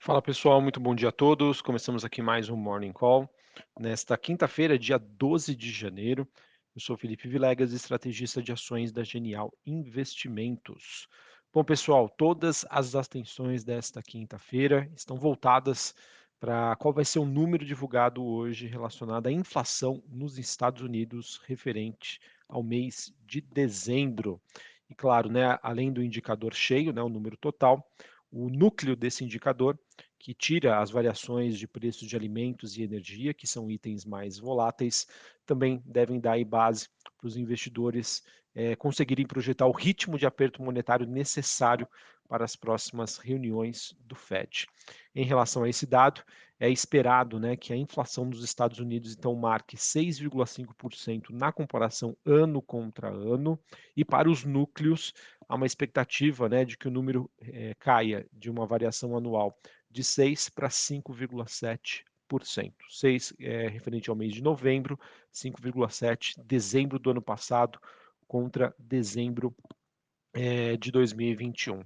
Fala pessoal, muito bom dia a todos. Começamos aqui mais um Morning Call. Nesta quinta-feira, dia 12 de janeiro, eu sou Felipe Vilegas, estrategista de ações da Genial Investimentos. Bom, pessoal, todas as atenções desta quinta-feira estão voltadas para qual vai ser o número divulgado hoje relacionado à inflação nos Estados Unidos referente ao mês de dezembro. E claro, né, além do indicador cheio, né, o número total, o núcleo desse indicador, que tira as variações de preços de alimentos e energia, que são itens mais voláteis, também devem dar base para os investidores é, conseguirem projetar o ritmo de aperto monetário necessário para as próximas reuniões do Fed. Em relação a esse dado, é esperado né, que a inflação nos Estados Unidos então marque 6,5% na comparação ano contra ano, e para os núcleos há uma expectativa né, de que o número é, caia de uma variação anual de 6 para 5,7%. 6 é referente ao mês de novembro, 5,7 dezembro do ano passado contra dezembro é, de 2021.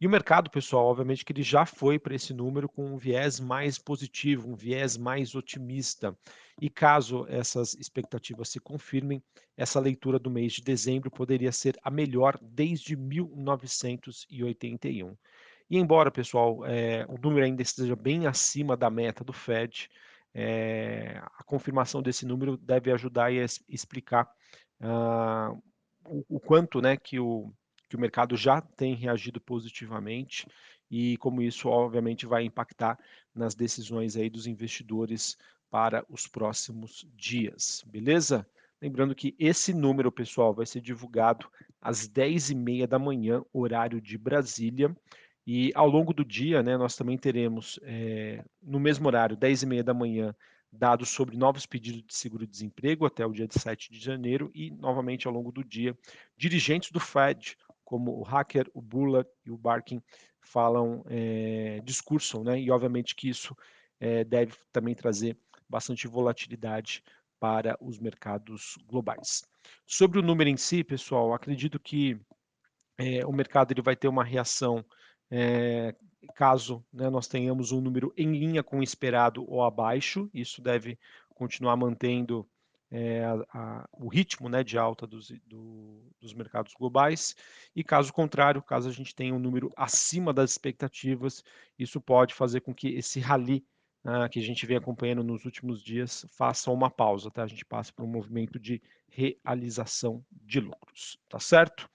E o mercado, pessoal, obviamente que ele já foi para esse número com um viés mais positivo, um viés mais otimista. E caso essas expectativas se confirmem, essa leitura do mês de dezembro poderia ser a melhor desde 1981. E embora, pessoal, é, o número ainda esteja bem acima da meta do Fed, é, a confirmação desse número deve ajudar a explicar uh, o, o, quanto né, que o que o mercado já tem reagido positivamente e como isso obviamente vai impactar nas decisões aí dos investidores para os próximos dias, beleza? Lembrando que esse número, pessoal, vai ser divulgado às 10h30 da manhã, horário de Brasília, e ao longo do dia, né, nós também teremos, é, no mesmo horário, 10h30 da manhã, dados sobre novos pedidos de seguro-desemprego até o dia de 7 de janeiro e, novamente, ao longo do dia, dirigentes do Fed, como o Hacker, o Bullard e o Barkin falam, é, discursam, né? E obviamente que isso é, deve também trazer bastante volatilidade para os mercados globais. Sobre o número em si, pessoal, acredito que é, o mercado ele vai ter uma reação é, caso né, nós tenhamos um número em linha com o esperado ou abaixo, isso deve continuar mantendo é, a, a, o ritmo né, de alta dos, do, dos mercados globais, e caso contrário, caso a gente tenha um número acima das expectativas, isso pode fazer com que esse rally uh, que a gente vem acompanhando nos últimos dias faça uma pausa, tá? a gente passa por um movimento de realização de lucros, tá certo?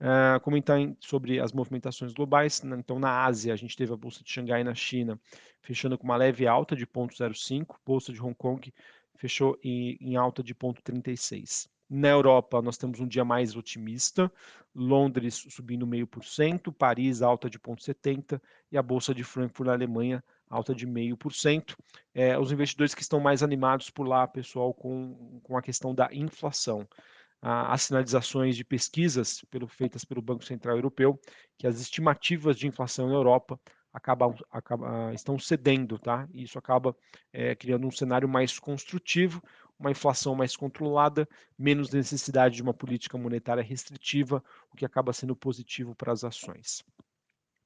Uh, comentar sobre as movimentações globais. Né? Então, na Ásia, a gente teve a Bolsa de Xangai na China fechando com uma leve alta de 0,05, Bolsa de Hong Kong fechou em, em alta de 0,36. Na Europa, nós temos um dia mais otimista, Londres subindo 0,5%, Paris alta de 0,70% e a Bolsa de Frankfurt na Alemanha alta de 0,5%. É, os investidores que estão mais animados por lá, pessoal, com, com a questão da inflação. as sinalizações de pesquisas pelo, feitas pelo Banco Central Europeu, que as estimativas de inflação na Europa acabam, acabam, estão cedendo, tá? E isso acaba é, criando um cenário mais construtivo, uma inflação mais controlada, menos necessidade de uma política monetária restritiva, o que acaba sendo positivo para as ações.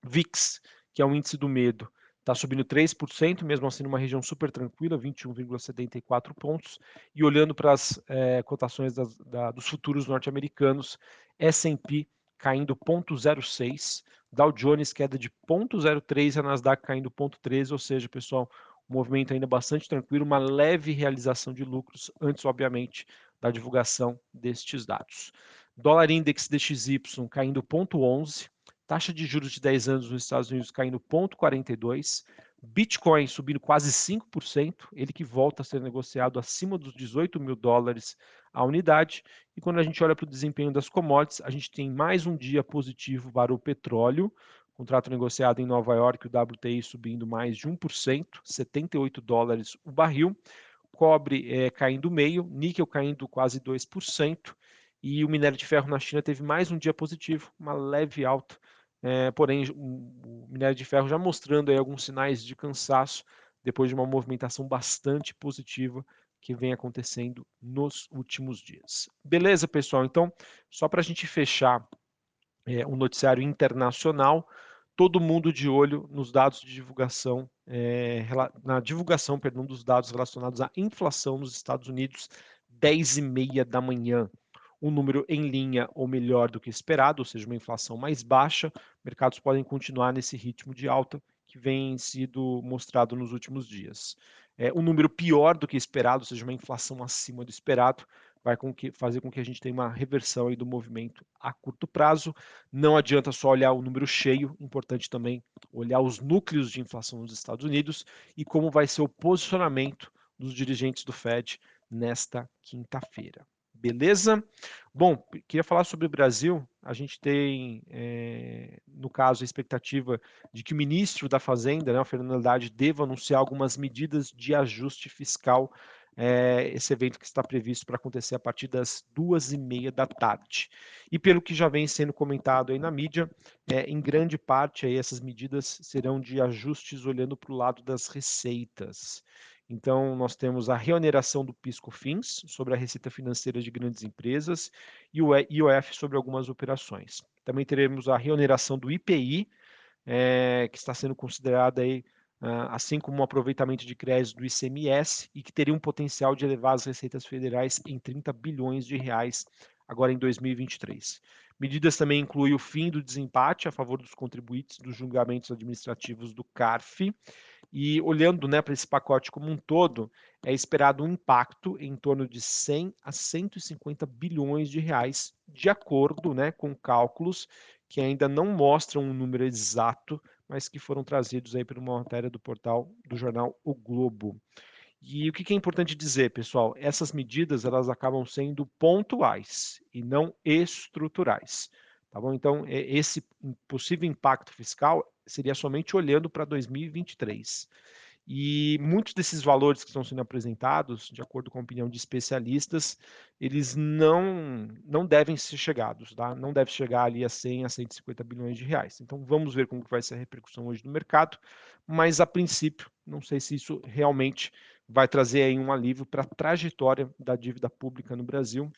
VIX, que é o índice do medo, está subindo 3%, mesmo assim numa região super tranquila, 21,74 pontos. E olhando para as é, cotações das, da, dos futuros norte-americanos, S&P caindo 0,06, Dow Jones queda de 0,03 e a Nasdaq caindo 0,13, ou seja, pessoal, um movimento ainda bastante tranquilo, uma leve realização de lucros, antes, obviamente, da divulgação destes dados. Dólar Index DXY caindo 0,11, taxa de juros de 10 anos nos Estados Unidos caindo 0,42, Bitcoin subindo quase 5%, ele que volta a ser negociado acima dos 18 mil dólares a unidade. E quando a gente olha para o desempenho das commodities, a gente tem mais um dia positivo para o petróleo, contrato negociado em Nova York, o WTI subindo mais de 1%, 78 dólares o barril, cobre é, caindo meio, níquel caindo quase 2%, e o minério de ferro na China teve mais um dia positivo, uma leve alta, é, porém o minério de ferro já mostrando aí alguns sinais de cansaço depois de uma movimentação bastante positiva que vem acontecendo nos últimos dias. Beleza, pessoal? Então, só para a gente fechar é, um noticiário internacional, todo mundo de olho nos dados de divulgação, é, na divulgação, perdão, dos dados relacionados à inflação nos Estados Unidos, 10 e meia da manhã. Um número em linha ou melhor do que esperado, ou seja, uma inflação mais baixa. Mercados podem continuar nesse ritmo de alta que vem sido mostrado nos últimos dias. É, um número pior do que esperado, ou seja, uma inflação acima do esperado, vai com que, fazer com que a gente tenha uma reversão aí do movimento a curto prazo. Não adianta só olhar o número cheio, importante também olhar os núcleos de inflação nos Estados Unidos e como vai ser o posicionamento dos dirigentes do Fed nesta quinta-feira. Beleza? Bom, queria falar sobre o Brasil. A gente tem, é, no caso, a expectativa de que o ministro da Fazenda, né, o Fernando Haddad, deva anunciar algumas medidas de ajuste fiscal é, esse evento que está previsto para acontecer a partir das duas e meia da tarde. E pelo que já vem sendo comentado aí na mídia, é, em grande parte aí essas medidas serão de ajustes olhando para o lado das receitas. Então, nós temos a reoneração do PIS/COFINS sobre a receita financeira de grandes empresas e o IOF sobre algumas operações. Também teremos a reoneração do IPI, é, que está sendo considerada aí ah, assim como o aproveitamento de crédito do ICMS e que teria um potencial de elevar as receitas federais em 30 bilhões de reais agora em 2023. Medidas também incluem o fim do desempate a favor dos contribuintes dos julgamentos administrativos do CARF. E olhando né, para esse pacote como um todo, é esperado um impacto em torno de 100 a 150 bilhões de reais, de acordo né, com cálculos que ainda não mostram um número exato mas que foram trazidos aí por uma matéria do portal do jornal O Globo. E o que é importante dizer, pessoal? Essas medidas elas acabam sendo pontuais e não estruturais. Tá bom? Então, esse possível impacto fiscal seria somente olhando para 2023. E muitos desses valores que estão sendo apresentados, de acordo com a opinião de especialistas, eles não, não devem ser chegados, tá? não deve chegar ali a 100 a 150 bilhões de reais. Então vamos ver como que vai ser a repercussão hoje no mercado, mas a princípio, não sei se isso realmente vai trazer aí um alívio para a trajetória da dívida pública no Brasil,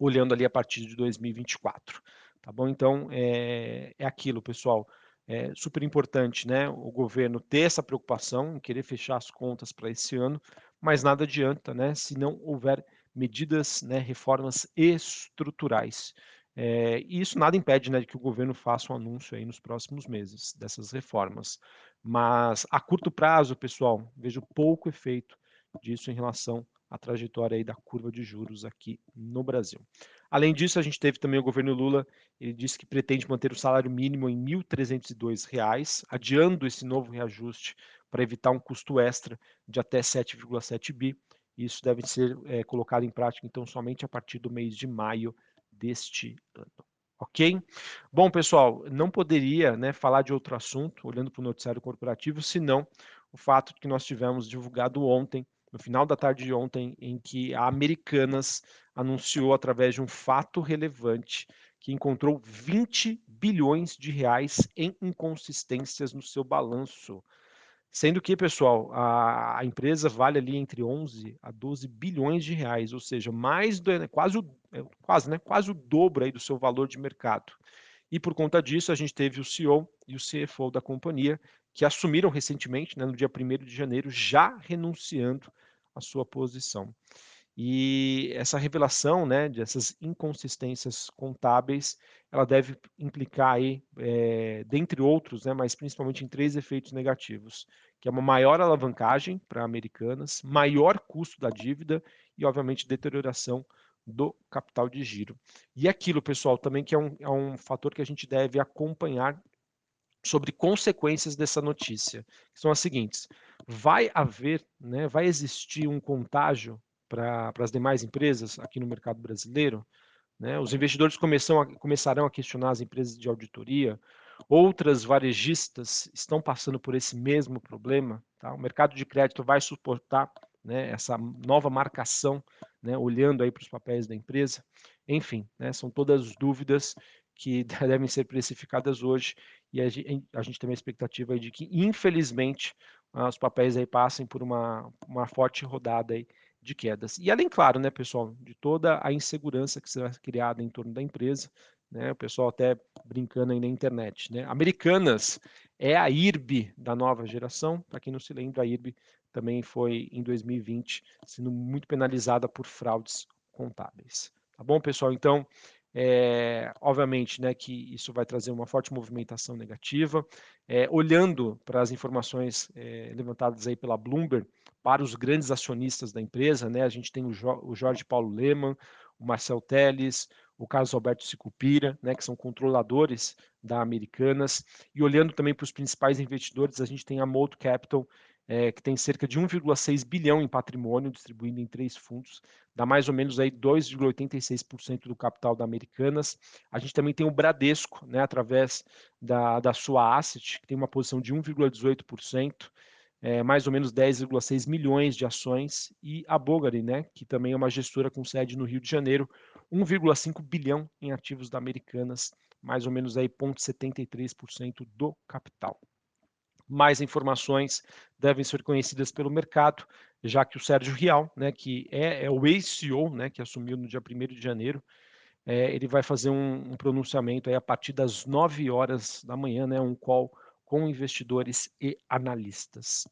olhando ali a partir de 2024. Tá bom? Então é, é aquilo, pessoal é super importante né, o governo ter essa preocupação em querer fechar as contas para esse ano, mas nada adianta né, se não houver medidas, né, reformas estruturais. É, e isso nada impede né, de que o governo faça um anúncio aí nos próximos meses dessas reformas. Mas a curto prazo, pessoal, vejo pouco efeito disso em relação à trajetória aí da curva de juros aqui no Brasil. Além disso, a gente teve também o governo Lula, ele disse que pretende manter o salário mínimo em R$ 1.302, adiando esse novo reajuste para evitar um custo extra de até 7,7 bi. Isso deve ser é, colocado em prática, então, somente a partir do mês de maio deste ano. Ok? Bom, pessoal, não poderia né, falar de outro assunto, olhando para o noticiário corporativo, senão o fato que nós tivemos divulgado ontem no final da tarde de ontem, em que a Americanas anunciou através de um fato relevante que encontrou 20 bilhões de reais em inconsistências no seu balanço. Sendo que, pessoal, a, a, empresa vale ali entre 11 a 12 bilhões de reais, ou seja, mais do, né, quase, o, é, quase, né, quase o dobro aí do seu valor de mercado. E por conta disso, a gente teve o CEO e o CFO da companhia que assumiram recentemente, né, no dia 1 de janeiro, já renunciando à sua posição. E essa revelação, né, dessas inconsistências contábeis, ela deve implicar aí, é, dentre outros, né, mas principalmente em três efeitos negativos, que é uma maior alavancagem para americanas, maior custo da dívida e, obviamente, deterioração do capital de giro. E aquilo, pessoal, também que é um, é um fator que a gente deve acompanhar sobre consequências dessa notícia, que são as seguintes: vai haver, né, vai existir um contágio para as demais empresas aqui no mercado brasileiro? Né? Os investidores a, começarão a questionar as empresas de auditoria. Outras varejistas estão passando por esse mesmo problema. Tá? O mercado de crédito vai suportar né, essa nova marcação, né, olhando aí para os papéis da empresa. Enfim, né, são todas dúvidas que devem ser precificadas hoje e a gente, a gente tem uma expectativa de que, infelizmente, os papéis aí passem por uma, uma forte rodada aí de quedas. E além, claro, né, pessoal, de toda a insegurança que será criada em torno da empresa, né? O pessoal até brincando aí na internet, né? Americanas é a IRB da nova geração. Para quem não se lembra, a IRB também foi em 2020 sendo muito penalizada por fraudes contábeis. Tá bom, pessoal? Então, é, obviamente, né, que isso vai trazer uma forte movimentação negativa. É, olhando para as informações é, levantadas aí pela Bloomberg para os grandes acionistas da empresa, né, a gente tem o, jo o Jorge Paulo Leman, o Marcel Teles, o Carlos Alberto Sicupira, né, que são controladores da Americanas, e olhando também para os principais investidores, a gente tem a Mold Capital, é, que tem cerca de 1,6 bilhão em patrimônio distribuído em três fundos, dá mais ou menos aí 2,86% do capital da Americanas. A gente também tem o Bradesco, né, através da, da sua asset, que tem uma posição de 1,18%, é, mais ou menos 10,6 milhões de ações, e a Bogari, né, que também é uma gestora com sede no Rio de Janeiro, 1,5 bilhão em ativos da Americanas, mais ou menos aí 0,73% do capital. Mais informações devem ser conhecidas pelo mercado, já que o Sérgio Rial, né, que é, é o ex-CEO, né, que assumiu no dia 1 de janeiro, é, ele vai fazer um, um, pronunciamento aí a partir das 9 horas da manhã, né, um call com investidores e analistas.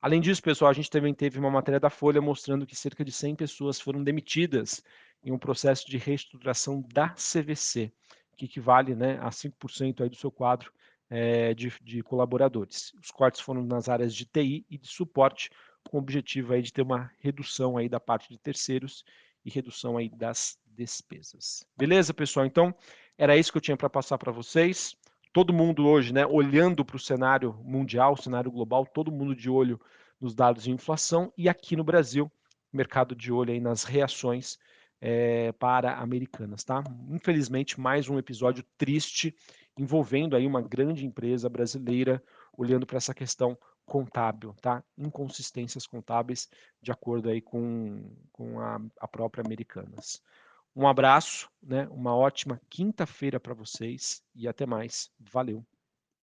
Além disso, pessoal, a gente também teve uma matéria da Folha mostrando que cerca de 100 pessoas foram demitidas em um processo de reestruturação da CVC, que equivale né, a 5% aí do seu quadro é, de, de, colaboradores. Os cortes foram nas áreas de TI e de suporte, com o objetivo aí de ter uma redução aí da parte de terceiros e redução aí das despesas. Beleza, pessoal? Então, era isso que eu tinha para passar para vocês. Todo mundo hoje, né, olhando para o cenário mundial, cenário global, todo mundo de olho nos dados de inflação e aqui no Brasil, mercado de olho aí nas reações é, para americanas, tá? Infelizmente, mais um episódio triste envolvendo aí uma grande empresa brasileira olhando para essa questão contábil, tá? Inconsistências contábeis de acordo aí com, com a, a própria Americanas. Um abraço, né? Uma ótima quinta-feira para vocês e até mais. Valeu.